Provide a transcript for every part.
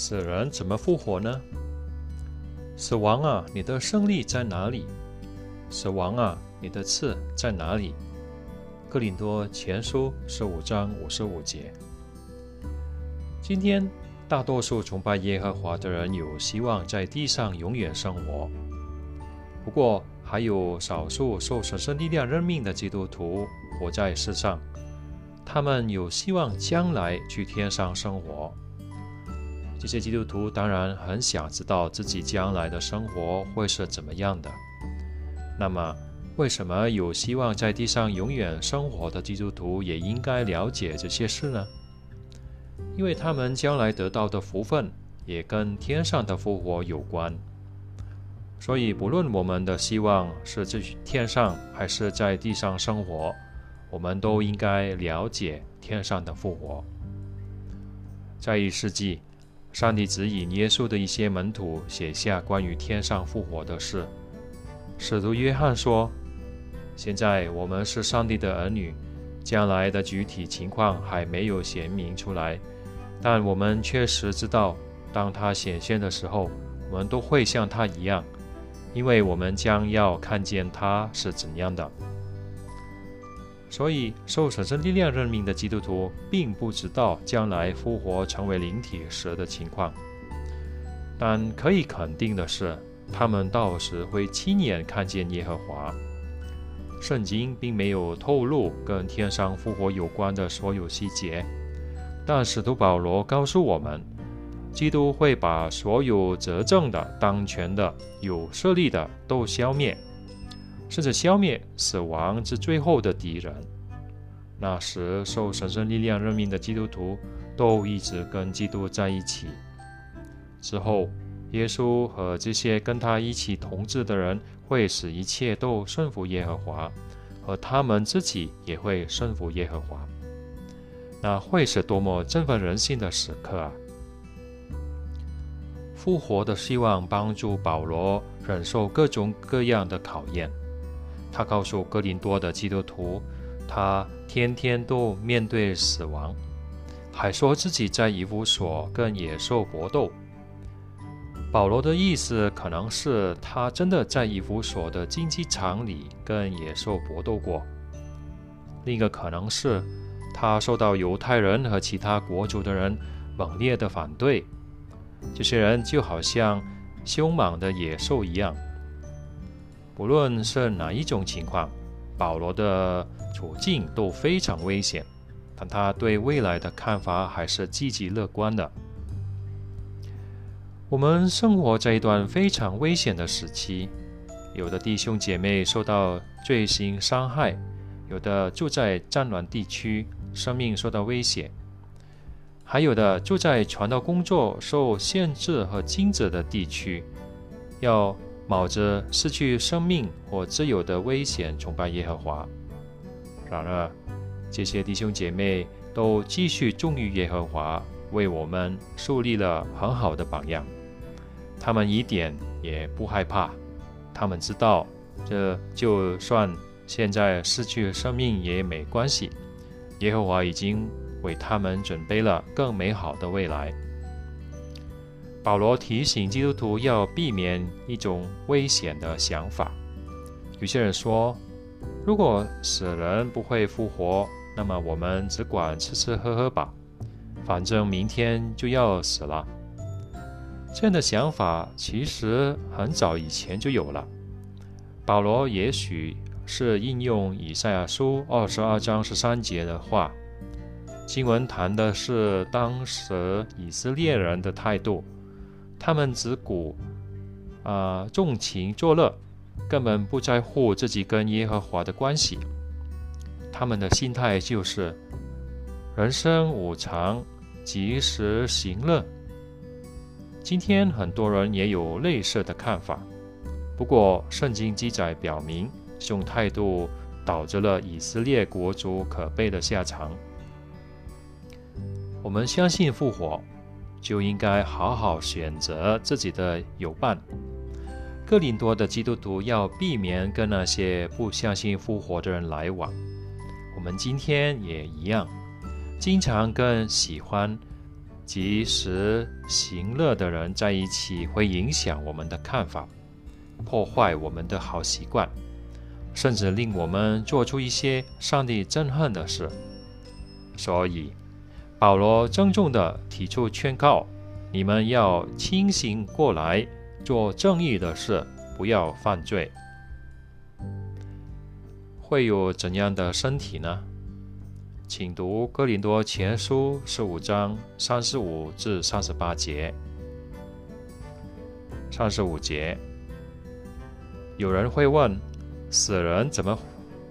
死人怎么复活呢？死亡啊，你的胜利在哪里？死亡啊，你的刺在哪里？哥林多前书十五章五十五节。今天，大多数崇拜耶和华的人有希望在地上永远生活。不过，还有少数受神圣力量任命的基督徒活在世上，他们有希望将来去天上生活。这些基督徒当然很想知道自己将来的生活会是怎么样的。那么，为什么有希望在地上永远生活的基督徒也应该了解这些事呢？因为他们将来得到的福分也跟天上的复活有关。所以，不论我们的希望是在天上还是在地上生活，我们都应该了解天上的复活。在一世纪。上帝指引耶稣的一些门徒写下关于天上复活的事。使徒约翰说：“现在我们是上帝的儿女，将来的具体情况还没有显明出来，但我们确实知道，当他显现的时候，我们都会像他一样，因为我们将要看见他是怎样的。”所以，受神圣力量任命的基督徒并不知道将来复活成为灵体时的情况，但可以肯定的是，他们到时会亲眼看见耶和华。圣经并没有透露跟天上复活有关的所有细节，但使徒保罗告诉我们，基督会把所有执政的、当权的、有势力的都消灭。甚至消灭死亡之最后的敌人。那时受神圣力量任命的基督徒都一直跟基督在一起。之后，耶稣和这些跟他一起同治的人会使一切都顺服耶和华，而他们自己也会顺服耶和华。那会是多么振奋人心的时刻啊！复活的希望帮助保罗忍受各种各样的考验。他告诉哥林多的基督徒，他天天都面对死亡，还说自己在以弗所跟野兽搏斗。保罗的意思可能是他真的在以弗所的竞技场里跟野兽搏斗过。另一个可能是他受到犹太人和其他国族的人猛烈的反对，这些人就好像凶猛的野兽一样。无论是哪一种情况，保罗的处境都非常危险，但他对未来的看法还是积极乐观的。我们生活在一段非常危险的时期，有的弟兄姐妹受到罪行伤害，有的住在战乱地区，生命受到威胁，还有的住在传道工作受限制和禁止的地区，要。冒着失去生命或自由的危险崇拜耶和华。然而，这些弟兄姐妹都继续忠于耶和华，为我们树立了很好的榜样。他们一点也不害怕，他们知道，这就算现在失去生命也没关系，耶和华已经为他们准备了更美好的未来。保罗提醒基督徒要避免一种危险的想法。有些人说，如果死人不会复活，那么我们只管吃吃喝喝吧，反正明天就要死了。这样的想法其实很早以前就有了。保罗也许是应用以赛亚书二十二章十三节的话，经文谈的是当时以色列人的态度。他们只顾啊纵情作乐，根本不在乎自己跟耶和华的关系。他们的心态就是人生无常，及时行乐。今天很多人也有类似的看法，不过圣经记载表明，这种态度导致了以色列国族可悲的下场。我们相信复活。就应该好好选择自己的友伴。哥林多的基督徒要避免跟那些不相信复活的人来往。我们今天也一样，经常跟喜欢及时行乐的人在一起，会影响我们的看法，破坏我们的好习惯，甚至令我们做出一些上帝憎恨的事。所以，保罗郑重地提出劝告：你们要清醒过来，做正义的事，不要犯罪。会有怎样的身体呢？请读《哥林多前书》十五章三十五至三十八节。三十五节，有人会问：死人怎么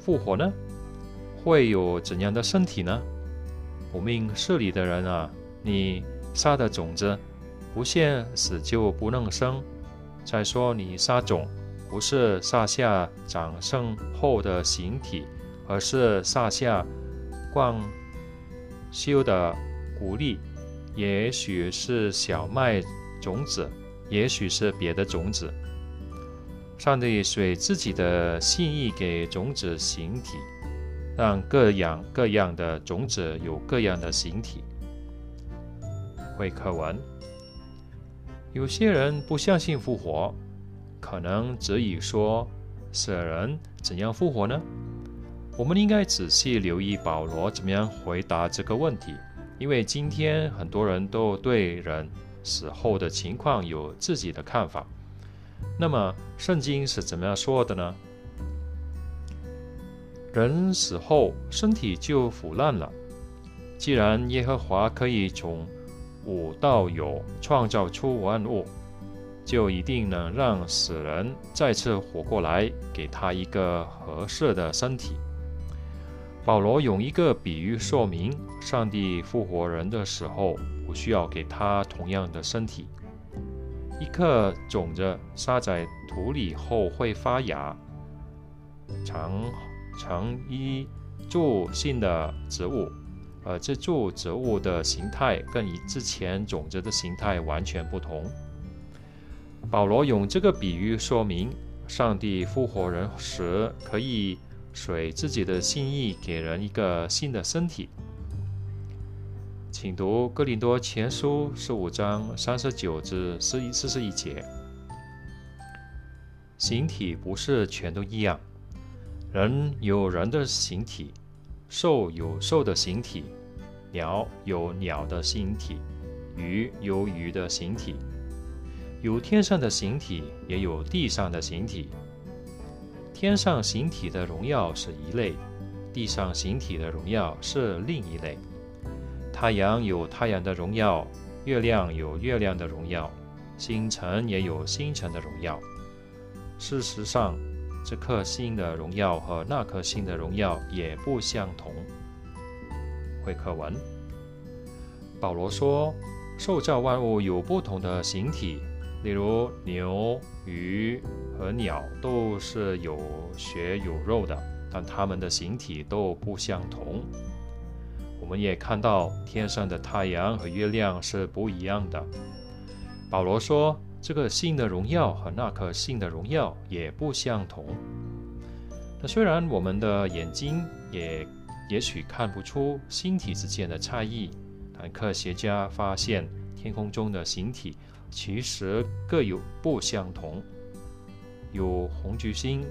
复活呢？会有怎样的身体呢？不命事理的人啊，你撒的种子，不现死就不能生。再说，你撒种，不是撒下长生后的形体，而是撒下。灌修的谷粒，也许是小麦种子，也许是别的种子。上帝随自己的心意给种子形体，让各样各样的种子有各样的形体。会课文，有些人不相信复活，可能只以说：死人怎样复活呢？我们应该仔细留意保罗怎么样回答这个问题，因为今天很多人都对人死后的情况有自己的看法。那么，圣经是怎么样说的呢？人死后身体就腐烂了。既然耶和华可以从无到有创造出万物，就一定能让死人再次活过来，给他一个合适的身体。保罗用一个比喻说明，上帝复活人的时候，不需要给他同样的身体。一颗种子撒在土里后会发芽，长成一株性的植物，而这株植物的形态跟之前种子的形态完全不同。保罗用这个比喻说明，上帝复活人时可以。随自己的心意给人一个新的身体，请读《哥林多前书》十五章三十九至四一四十一节。形体不是全都一样，人有人的形体，兽有兽的形体，鸟有鸟的形体，鱼有鱼的形体，有天上的形体，也有地上的形体。天上形体的荣耀是一类，地上形体的荣耀是另一类。太阳有太阳的荣耀，月亮有月亮的荣耀，星辰也有星辰的荣耀。事实上，这颗星的荣耀和那颗星的荣耀也不相同。会课文，保罗说，受造万物有不同的形体。例如牛、鱼和鸟都是有血有肉的，但它们的形体都不相同。我们也看到天上的太阳和月亮是不一样的。保罗说，这个星的荣耀和那颗星的荣耀也不相同。那虽然我们的眼睛也也许看不出星体之间的差异，但科学家发现天空中的星体。其实各有不相同，有红巨星、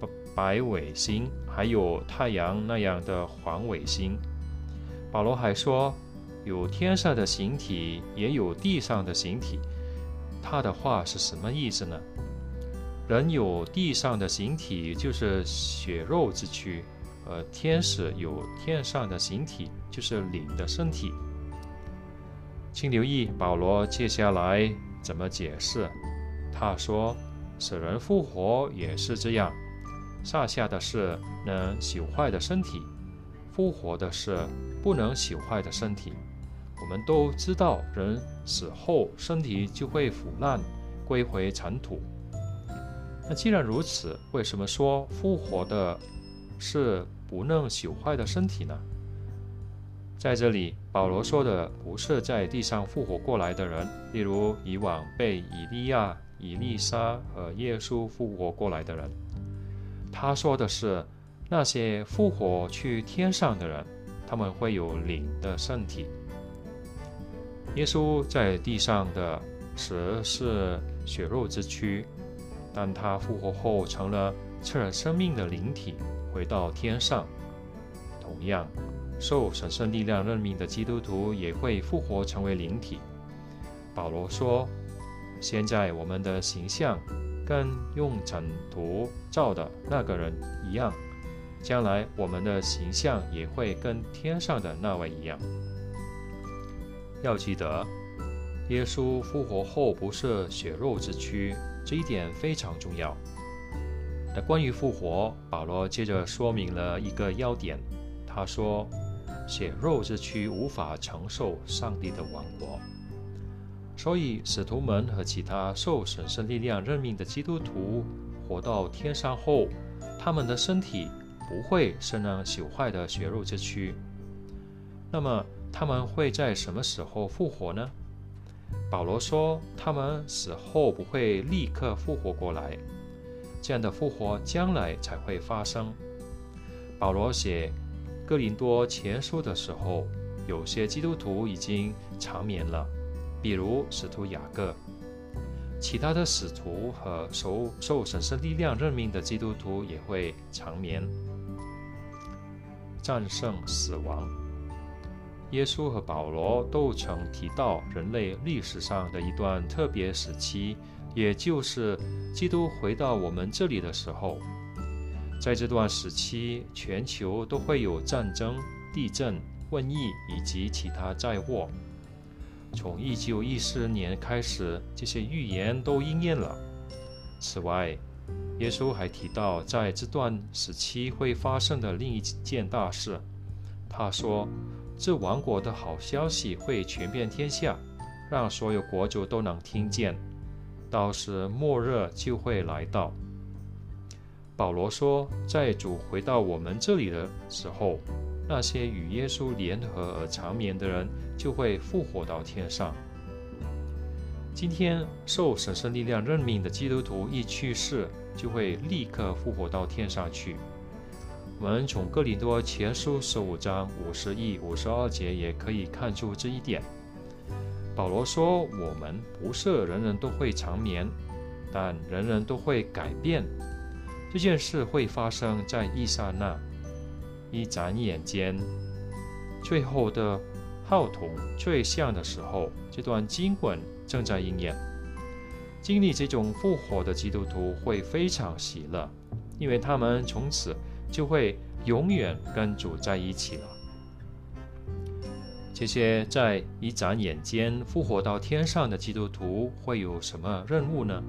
白白尾星，还有太阳那样的黄尾星。保罗还说，有天上的形体，也有地上的形体。他的话是什么意思呢？人有地上的形体，就是血肉之躯；而天使有天上的形体，就是灵的身体。请留意保罗接下来怎么解释。他说：“死人复活也是这样，撒下的是能朽坏的身体，复活的是不能朽坏的身体。我们都知道，人死后身体就会腐烂，归回尘土。那既然如此，为什么说复活的是不能朽坏的身体呢？”在这里，保罗说的不是在地上复活过来的人，例如以往被以利亚、以利沙和耶稣复活过来的人。他说的是那些复活去天上的人，他们会有灵的身体。耶稣在地上的时是血肉之躯，但他复活后成了赐生命的灵体，回到天上。同样，受神圣力量任命的基督徒也会复活成为灵体。保罗说：“现在我们的形象跟用尘土造的那个人一样，将来我们的形象也会跟天上的那位一样。”要记得，耶稣复活后不是血肉之躯，这一点非常重要。那关于复活，保罗接着说明了一个要点。他说：“血肉之躯无法承受上帝的王国，所以使徒们和其他受神圣力量任命的基督徒活到天上后，他们的身体不会是那朽坏的血肉之躯。那么，他们会在什么时候复活呢？保罗说，他们死后不会立刻复活过来，这样的复活将来才会发生。保罗写哥林多前书的时候，有些基督徒已经长眠了，比如使徒雅各。其他的使徒和受受神圣力量任命的基督徒也会长眠，战胜死亡。耶稣和保罗都曾提到人类历史上的一段特别时期，也就是基督回到我们这里的时候。在这段时期，全球都会有战争、地震、瘟疫以及其他灾祸。从一九一四年开始，这些预言都应验了。此外，耶稣还提到在这段时期会发生的另一件大事。他说。这王国的好消息会传遍天下，让所有国族都能听见。到时末日就会来到。保罗说，在主回到我们这里的时候，那些与耶稣联合而长眠的人就会复活到天上。今天受神圣力量任命的基督徒一去世，就会立刻复活到天上去。我们从哥林多前书十五章五十一、五十二节也可以看出这一点。保罗说：“我们不是人人都会长眠，但人人都会改变。这件事会发生在一刹那、一眨眼间。最后的号筒最响的时候，这段经文正在应验。经历这种复活的基督徒会非常喜乐，因为他们从此。”就会永远跟主在一起了。这些在一眨眼间复活到天上的基督徒会有什么任务呢？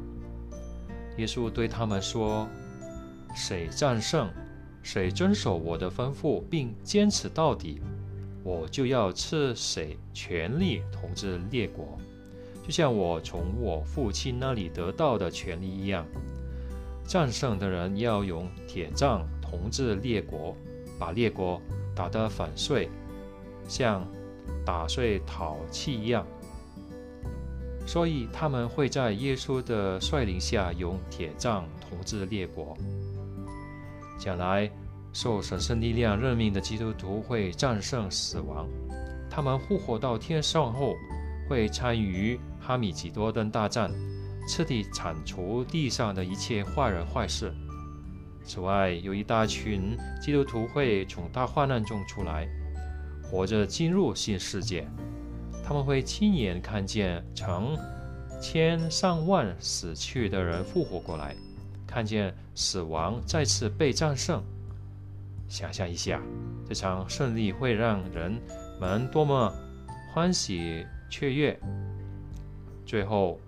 耶稣对他们说：“谁战胜，谁遵守我的吩咐并坚持到底，我就要赐谁权力统治列国，就像我从我父亲那里得到的权利一样。战胜的人要用铁杖。”统治列国，把列国打得粉碎，像打碎陶器一样。所以他们会在耶稣的率领下用铁杖统治列国。将来受神圣力量任命的基督徒会战胜死亡。他们复活到天上后，会参与哈米吉多登大战，彻底铲除地上的一切坏人坏事。此外，有一大群基督徒会从大患难中出来，活着进入新世界。他们会亲眼看见成千上万死去的人复活过来，看见死亡再次被战胜。想象一下，这场胜利会让人们多么欢喜雀跃！最后。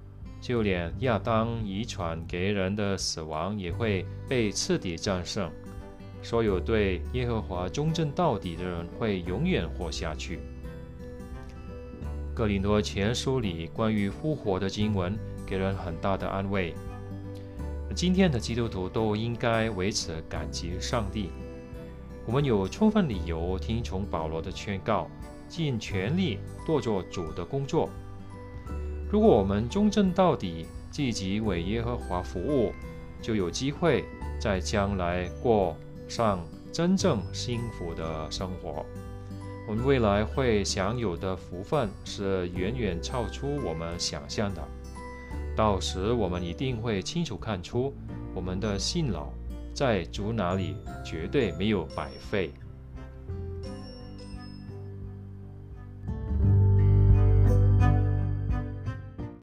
就连亚当遗传给人的死亡也会被彻底战胜，所有对耶和华忠贞到底的人会永远活下去。哥林多前书里关于复活的经文给人很大的安慰。今天的基督徒都应该为此感激上帝。我们有充分理由听从保罗的劝告，尽全力多做主的工作。如果我们忠贞到底，积极为耶和华服务，就有机会在将来过上真正幸福的生活。我们未来会享有的福分是远远超出我们想象的。到时我们一定会清楚看出，我们的辛劳在主那里绝对没有白费。